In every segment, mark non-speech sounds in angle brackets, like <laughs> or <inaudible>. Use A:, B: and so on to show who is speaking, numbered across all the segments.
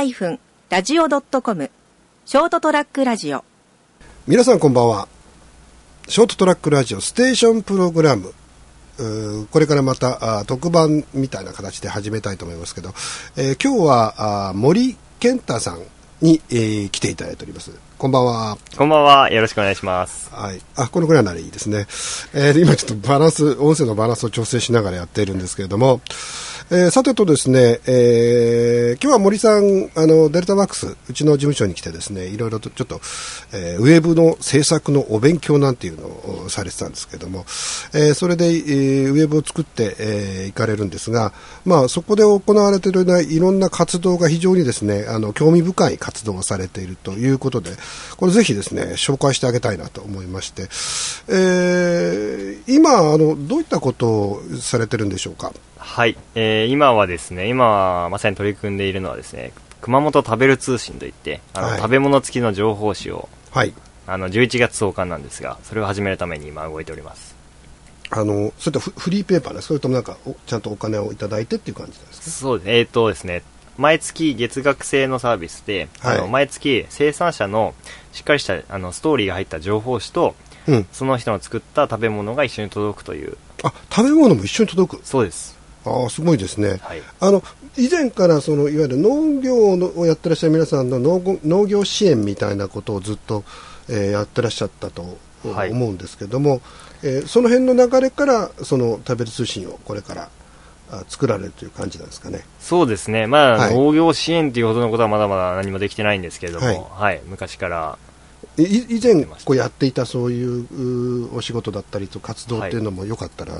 A: ハイフンラジオドットコムショートトラックラジオ。
B: 皆さんこんばんは。ショートトラックラジオステーションプログラム。これからまたあ特番みたいな形で始めたいと思いますけど、えー今日はあ森健太さんに、えー来ていただいております。こんばんは
C: こんばんは。よろしくお願いします。
B: はい。あ、このぐらいならいいですね。えー今ちょっとバランス、音声のバランスを調整しながらやっているんですけれども、えーさてとですね、えー今日は森さん、あの、デルタワックス、うちの事務所に来てですね、いろいろとちょっと、えーウェブの制作のお勉強なんていうのをされてたんですけれども、えーそれで、えーウェブを作って、えー行かれるんですが、まあ、そこで行われているいろんな活動が非常にですね、あの、興味深い活動をされているということで、これぜひですね、紹介してあげたいなと思いまして、えー今、あの、どういったことをされてるんでしょうか？
C: はい。えー今はですね、今まさに取り組んでいるのはですね、熊本食べる通信といって、あの、
B: はい
C: 食べ物付きの情報誌を、
B: はい。
C: あの、11月創刊なんですが、それを始めるために今動いております。
B: あの、そういったフフリーペーパーね、それともなんか、おちゃんとお金をいただいてっていう感じですか？
C: そうですね。えーとですね、毎月月額制のサービスで、
B: はい
C: あの毎月生産者のしっかりしたあのストーリーが入った情報誌と、
B: うん。
C: その人の作った食べ物が一緒に届くという、
B: あ、食べ物も一緒に届く？
C: そうです。
B: ああ、すごいですね。
C: はい。
B: あの以前からそのいわゆる農業のをやってらっしゃる皆さんの農業農業支援みたいなことをずっと、えーやってらっしゃったと
C: はい
B: 思うんですけども、えーその辺の流れからその食べる通信をこれからあ作られるという感じなんですかね。
C: そうですね、まあ、
B: はい。
C: 農業支援というほどのことはまだまだ何もできてないんですけれども、
B: はい。
C: はい、昔から、
B: い以前こうやっていたそういううお仕事だったりと活動っていうのもよかったら、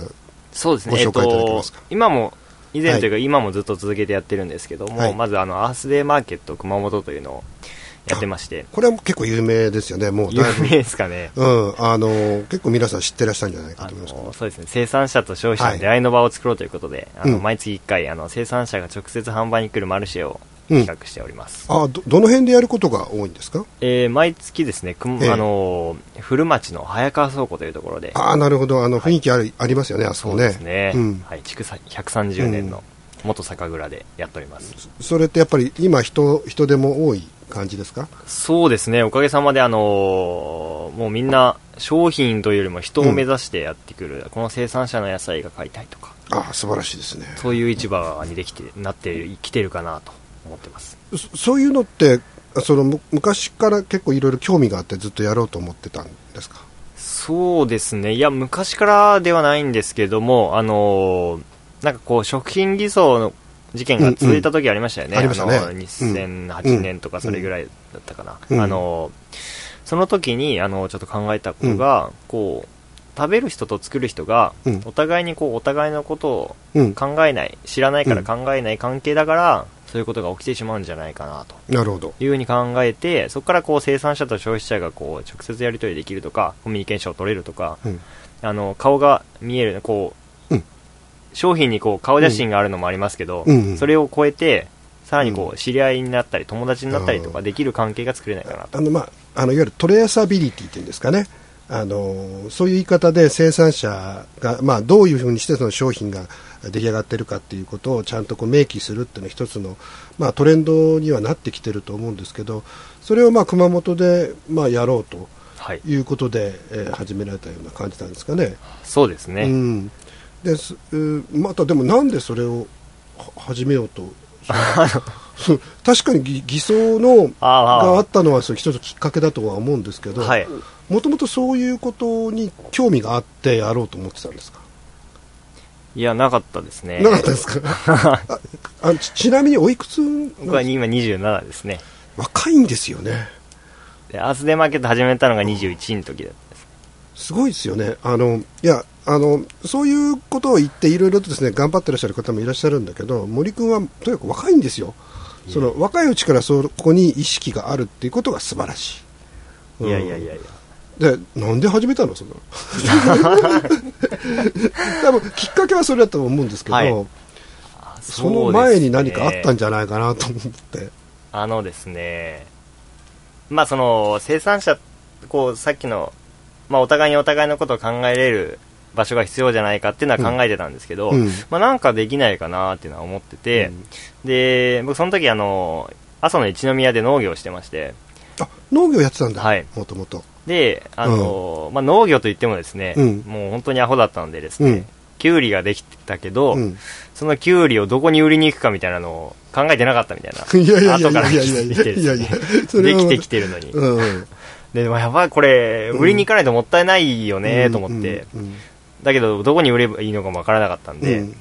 C: そうですね、
B: ご紹介いただけますか？
C: えっと、今も、以前というか、今もずっと続けてやってるんですけども、
B: はい。
C: まずあの、アースデーマーケット熊本というのをやってまして、
B: これは結構有名ですよね。もう
C: 有名ですかね。
B: うん、あの結構皆さん知ってらっしゃるんじゃないか
C: あ
B: と思います。け
C: そうですね。生産者と消費者の出会いの場を作ろうということで、あの
B: うん。
C: 毎月1回あの生産者が直接販売に来るマルシェを
B: うん。
C: 企画しております、
B: あどどの辺でやることが多いんですか？
C: えー毎月ですね、くん
B: ええ。
C: あの古町の早川倉庫というところで。
B: ああ、なるほど。あの、雰囲気あり,、ありますよね、あそこね。
C: そうですね、
B: うん。
C: はい、築さ130年の元酒蔵でやっております、
B: それってやっぱり今人、人手も多い感じですか？
C: そうですね。おかげさまであのーもうみんな商品というよりも人を目指してやってくる、この生産者の野菜が買いたいとか
B: ああ、素晴らしいですね。
C: そういう市場にできてなってきてるかなと思ってます。
B: そそういうのって、その、む昔から結構いろいろ興味があってずっとやろうと思ってたんですか？
C: そうですね。いや昔からではないんですけどもあのーなんかこう食品偽装の事件が続いた時ありましたよね、
B: うん。うんありましたね。
C: の2008年とかそれぐらいだったかな、
B: うん。
C: あのその時にあのちょっと考えたことが、こう食べる人と作る人が
B: うん。
C: お互いにこうお互いのことを
B: うん。
C: 考えない知らないから考えない関係だから、そういうことが起きてしまうんじゃないかなと。
B: なるほど。
C: いうふうに考えてそこからこう生産者と消費者がこう直接やり取りできるとかコミュニケーションを取れるとか
B: うん。
C: あの顔が見えるこ商品にこう顔写真があるのもありますけど、
B: うん。うん
C: それを超えてさらにこう知り合いになったり友達になったりとかできる関係が作れないかなと。
B: あの、まあ、あの、いわゆるトレーサビリティっていうんですかね。あの、そういう言い方で生産者が、まあ、どういうふうにしてその商品が出来上がってるかっていうことをちゃんとこう明記するっていうのは一つの、まあ、トレンドにはなってきてると思うんですけど、それをまあ、熊本で、まあ、やろうと
C: はい。
B: いうことで、えー始められたような感じなんですかね。
C: そうですね、
B: うん、です。うまたでもなんでそれをは始めようと？<laughs> 確かに偽偽装のがあったのはそう一つきっかけだとは思うんですけど
C: はい。
B: もともとそういうことに興味があってやろうと思ってたんですか、
C: いやなかったですね。
B: なかったですか？<laughs> ああちちなみにおいくつ
C: 僕は今27ですね。
B: 若いんですよね。
C: でアースデーマーケット始めたのが21の時だったんです。
B: すごいですよね。あのいやあのそういうことを言っていろいろとですね頑張ってらっしゃる方もいらっしゃるんだけど森君はとにかく若いんですよ。その若いうちからそこに意識があるっていうことが素晴らしい、
C: いやいやいやいや。
B: でなんで始めたの？そんな <laughs> 多分きっかけはそれだと思うんですけど、
C: はい。
B: その前に何かあったん
C: じ
B: じゃないかなと思って。
C: あのですね。まあその生産者こうさっきの、まあ、お互いにお互いのことを考えれる場所が必要じゃないかっていうのは考えてたんですけど、
B: うん。
C: まあ、なんかできないかなっていうのは思ってて、で僕その時あの阿蘇の一宮で農業をしてまして
B: あ農業やってたんだ、
C: はい。
B: もともと。
C: であの、まあ、農業といってもですね、
B: うん。
C: もう本当にアホだったのでですね、
B: うん。
C: キュウリができてたけど、
B: うん。
C: そのキュウリをどこに売りに行くかみたいなのを考えてなかったみたいな。<laughs>
B: いやいやいや
C: 後から気
B: いやいや。いや
C: づいてできてきてるのに。
B: うん。うん。
C: で、まあ、やばい、これ、売りに行かないともったいないよね、と思って。
B: うん。
C: だけど、どこに売ればいいのかもわからなかったんで、
B: うんうん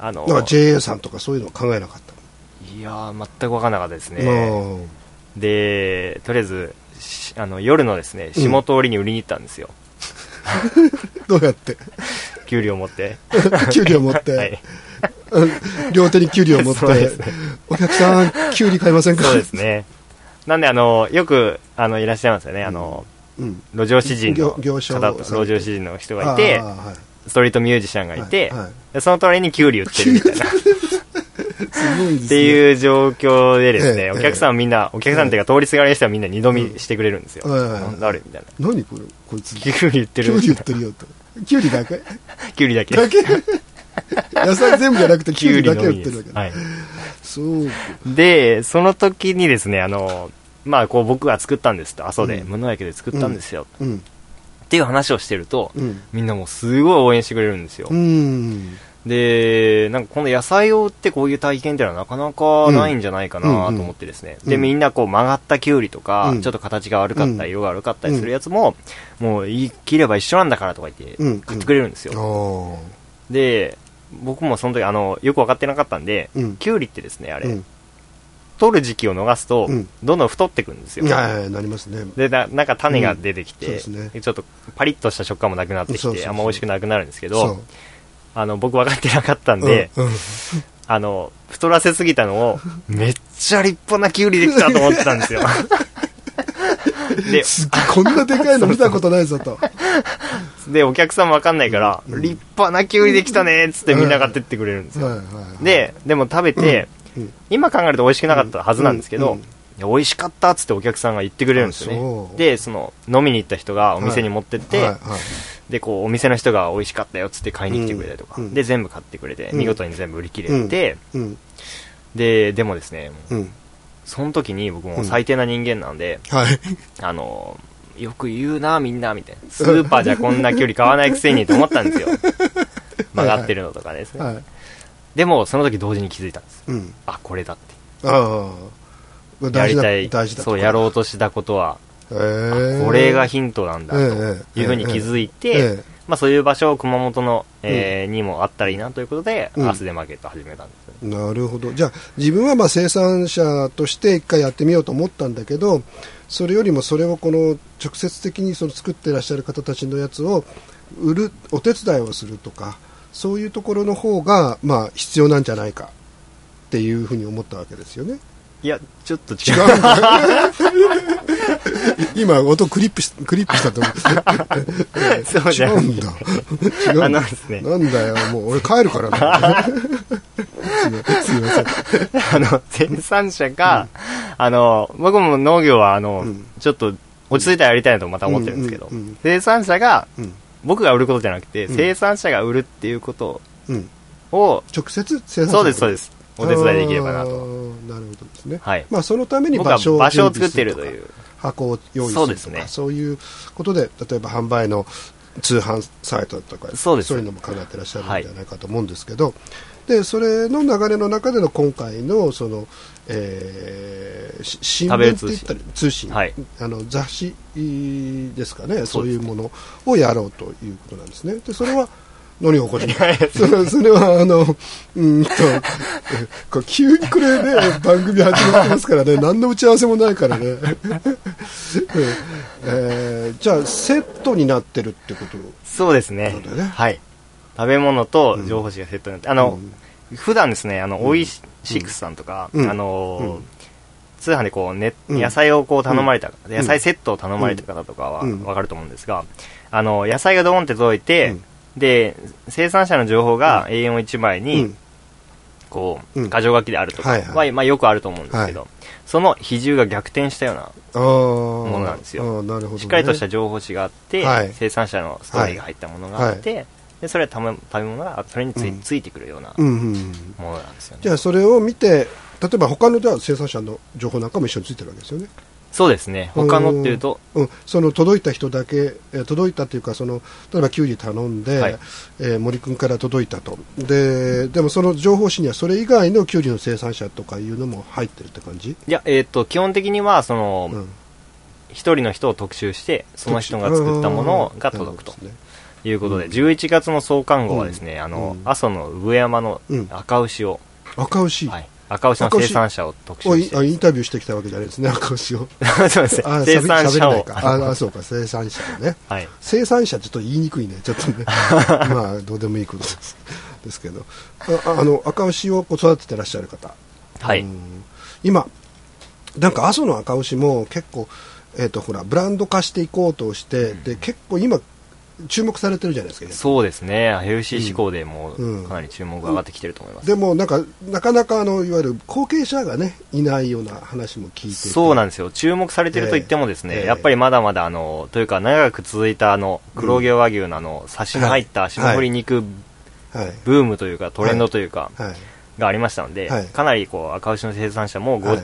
C: あの
B: JA さんとかそういうの考えなかった？
C: いやー、全くわからなかったですね。
B: うん
C: で、とりあえず、しあの夜のですね、下通りに売りに行ったんですよ。<laughs>
B: どうやって？
C: キュウリを持って。
B: キュウリを持って、
C: はい。
B: うん両手にキュウリを持って
C: ね、
B: お客さん、キュウリ買いませんか？
C: そうですね。なんで、あの、よく、あの、いらっしゃいますよね。あの、
B: うん。
C: 路上詩人の
B: 行
C: 方と、路上詩人の人がいてストリートミュージシャンがいてその隣にキュウリ売ってるみたいな。っていう状況でですね、
B: ええ
C: お客さんはみんな、お客さんっていうか通りすがりの人はみんな二度見してくれるんですよ。
B: うんはいはい
C: なんだあれみたいな。
B: 何これこいつ。
C: キュウリ売ってる
B: キュウリ売ってるよと。キュウリだけ？
C: キュウリだけ。
B: だけ？野菜全部じゃなくてキ
C: キュウ
B: リだけ売ってるわけ。だ。
C: はい。
B: そうか。
C: で、その時にですね、あの、まあ、こう僕が作ったんですと、阿蘇で、
B: うん
C: 無農薬で作ったんですよ。
B: うん。
C: っていう話をしてると、
B: うん。
C: みんなもうすごい応援してくれるんですよ。
B: うん。
C: で、なんかこの野菜を売ってこういう体験っていうのはなかなかないんじゃないかなと思ってですね。で、みんなこう曲がったキュウリとか、
B: うん
C: ちょっと形が悪かったり、
B: うん
C: 色が悪かったりするやつも、もう言い切れば一緒なんだからとか言って
B: うん
C: 買ってくれるんですよ。で、僕もその時あの、よく分かってなかったんで、
B: うん
C: キュウリってですね、あれ、
B: うん。
C: 取る時期を逃すと、
B: うん。
C: どんどん太ってくんですよ。
B: いやいやなりますね。
C: でななんか種が出てきて、
B: うんね。
C: ちょっとパリッとした食感もなくなってきてあんま美味しくなくなるんですけ
B: そ
C: どあの僕分かってなかったんで、
B: うんうん。
C: あの太らせすぎたのをめっちゃ立派なキュウリできたと思ってたんですよ。<laughs> で
B: こんなでかいの見たことないぞと。<laughs>
C: でお客さんも分かんないから、
B: うん。
C: 立派なキュウリできたねっつってみんな買ってってくれるんですよ。ででも食べて、
B: うん
C: 今考えると美味しくなかったはずなんですけど、美味しかったっつってお客さんが言ってくれるんですよね。
B: う。
C: でその飲みに行った人がお店に持ってって、
B: はいはい。
C: でこうお店の人が美味しかったよっつって買いに来てくれたりとか、
B: うん。
C: で全部買ってくれて、
B: うん。
C: 見事に全部売り切れて、
B: うん。
C: ででもですね。その時に僕も最低な人間なんで、
B: はい。
C: あのよく言うなみんなみたいな。スーパーじゃこんな距離買わないくせにと思ったんですよ。曲がってるのとかですね、
B: はい。
C: でもその時同時に気づいたんです。
B: うん。
C: あこれだって。
B: ああ。
C: や
B: 大事だ
C: りたい
B: 大事だ
C: そうやろうとしたことは、
B: へえ
C: これがヒントなんだと
B: ええ
C: いうふうに気づいて、
B: ええ
C: まあ、そういう場所を熊本の、えーにもあったらいいなということで、
B: うん。
C: アースデマーケット始めたんです
B: なるほど。じゃあ、自分はまあ生産者として一回やってみようと思ったんだけど、それよりもそれをこの直接的にその作ってらっしゃる方たちのやつを売る、お手伝いをするとか、そういうところの方が、まあ、必要なんじゃないかっていうふうに思ったわけですよね。
C: いやちょっと違
B: 違
C: う。
B: 今、音クリップし、クリップしたと思って。
C: そうじゃない
B: 違うんだ。違うんだ。
C: あのですね
B: なんだよ、もう俺帰るからな。すみすみません。
C: あの生産者が、あの僕も農業はあの、
B: うん
C: ちょっと落ち着いたらやりたいなとまた思ってるんですけど、
B: うんうんうん
C: 生産者が
B: うん。
C: 僕が売ることじゃなくて、
B: うん。
C: 生産者が売るっていうこと
B: うん。
C: を、
B: 直接生産者
C: そうですそうです。お手伝いできればな
B: あ
C: と
B: ーなるほどですね。
C: はい。
B: まあ、そのために
C: 僕は
B: 場所を
C: 場所を作っているという。
B: 箱を用意するとか
C: そうですね。
B: そういうことで例えば販売の通販サイトとか
C: そうです。
B: いうのも考えてらっしゃるんじゃないかと思うんですけど、でそれの流れの中での今回のその、えーし新聞って言ったり通信、
C: はい。
B: あの雑誌ですかね。そういうものをやろうということなんですね。でそれは何がおかしい。それそれはあのうーんとえこれ急にこれね番組始まってますからね。何の打ち合わせもないからね、えーじゃあセットになってるってこと？
C: そうですね。はい食べ物と情報誌がセットになって、あの、普段ですねあの、
B: うん。
C: オイシックスさんとか、
B: うん。
C: あの通販でこう、ね
B: うん。
C: 野菜をこう頼まれた、
B: ん。
C: 野菜セットを頼まれた方とかは
B: うん。
C: わかると思うんですが、あの野菜がドーンって届いて、
B: うん。
C: で生産者の情報が A41 枚に、
B: うん。
C: こ
B: うん。
C: う箇条書きであるとか
B: は
C: まあ、よくあると思うんですけど、その比重が逆転したような
B: あも
C: のなんですよ。
B: なるほど、ね、
C: しっかりとした情報誌があって、
B: はい。
C: 生産者のストーリーが入ったものがあって、でそれは食べ食べ物がそれについ,、ついてくるようなものなんですよね、
B: じゃあそれを見て例えば他のでは生産者の情報なんかも一緒についてるわけですよね。
C: そうですね。他のっていうと
B: うん、その届いた人だけ、えー届いたというかその例えばキュウリ頼んで、
C: はい。
B: えー森君から届いたと。ででもその情報誌にはそれ以外のキュウリの生産者とかいうのも入ってるって感じ、
C: いやえっ、と基本的にはその
B: うん、
C: 一、人の人を特集してその人が作ったものが届くということで、11月の創刊号はですね、あの、
B: うん。
C: 阿蘇の産山の
B: うん。
C: 赤牛を、
B: 赤牛、
C: はい、赤牛の生産者を特集して。
B: インタビューしてきたわけじゃないですね赤牛を。<laughs>
C: そうです。ね
B: あ
C: 生産者を。
B: ああそうか生産者をね。
C: はい。
B: 生産者ちょっと言いにくいねちょっとね。<laughs> まあどうでもいいことですですけど。ああの赤牛を育ててらっしゃる方。
C: はい、
B: うん。今なんか阿蘇の赤牛も結構えっ、とほらブランド化していこうとして、で結構今注目されてるじゃないですか。
C: そうですね。ヘルシー志向でも
B: うん。
C: かなり注目が上がってきてると思います、
B: でもなんかなかなかあのいわゆる後継者がねいないような話も聞いてて。
C: そうなんですよ。注目されてると言ってもですね、
B: ええ。
C: やっぱりまだまだあのというか長く続いたあの黒毛和牛のあのサシの入った霜降り肉
B: はい。
C: ブームというかトレンドというか
B: はい。
C: がありましたので、
B: はい。
C: かなりこう赤牛の生産者もご、
B: はい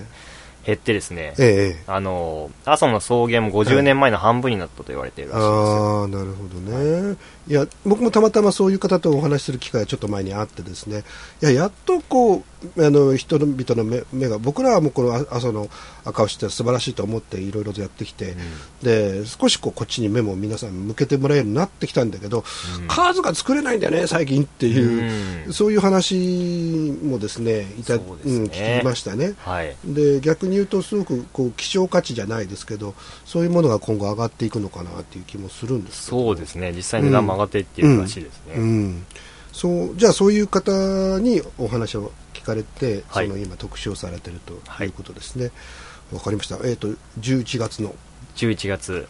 C: 減ってですね、
B: ええ
C: あの阿蘇の草原も50年前の半分になったと言われているらしいんですよ、
B: ああなるほどね、い、や僕もたまたまそういう方とお話しする機会がちょっと前にあってですね。いややっとこうあの人々の目目が僕らはもうこのあ阿蘇の赤牛って素晴らしいと思っていろいろとやってきて、で少しこうこっちに目も皆さん向けてもらえるようになってきたんだけど、数が作れないんだよね最近っていう、
C: うん。
B: そういう話もですねいた
C: そう
B: ん、聞きましたね。
C: はい。
B: で逆に言うとすごくこう希少価値じゃないですけどそういうものが今後上がっていくのかなっていう気もするんです
C: そうですね。実際値段も上がっていっているらしいですね、
B: うん。そうじゃあそういう方にお話を聞かれて、
C: はい。
B: その今特集をされてると
C: はい
B: いうことですね。わ、かりました。えっ、と11月の。
C: 11月。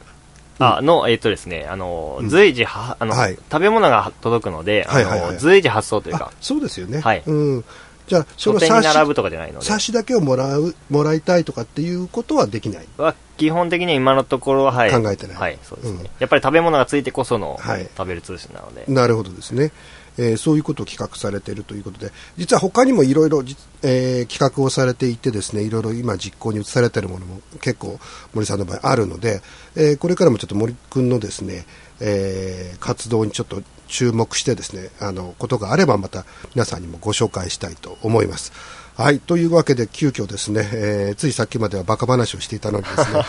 C: あの、えっ、とですね、あの、
B: うん。
C: 随時は、あの、
B: はい。
C: 食べ物が届くので、あの、
B: はいはいはい
C: 随時発送という
B: あ
C: か、
B: そうですよね。
C: はい。
B: うん、じゃあそ
C: 書
B: の冊子
C: 店に並ぶとかじゃないので、
B: 冊子だけをもらうもらいたいとかっていうことはできない。
C: は基本的には今のところは、はい。
B: 考えてない。
C: はい、そうですね。
B: うん。
C: やっぱり食べ物がついてこその、
B: はい。
C: 食べる通信なので、
B: なるほどですね、えーそういうことを企画されているということで。実は他にもいろいろ企画をされていてですねいろいろ今実行に移されているものも結構森さんの場合あるので、えーこれからもちょっと森君のですね、えー活動にちょっと注目してですねあのことがあればまた皆さんにもご紹介したいと思います。はい。というわけで、急遽ですね、えーついさっきまではバカ話をしていたのにですね、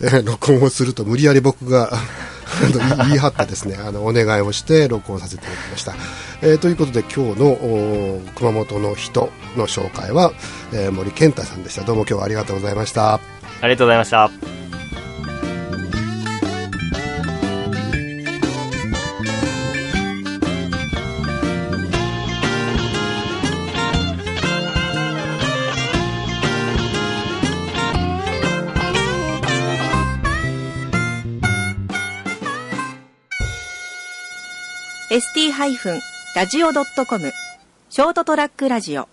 B: <laughs> えー録音をすると無理やり僕が <laughs> あの言い張ってですね、あの、お願いをして録音させていただきました。えーということで、今日の熊本の人の紹介は、えー森健太さんでした。どうも今日はありがとうございました。
C: ありがとうございました。
A: ハイフンラジオドットコムショートトラックラジオ。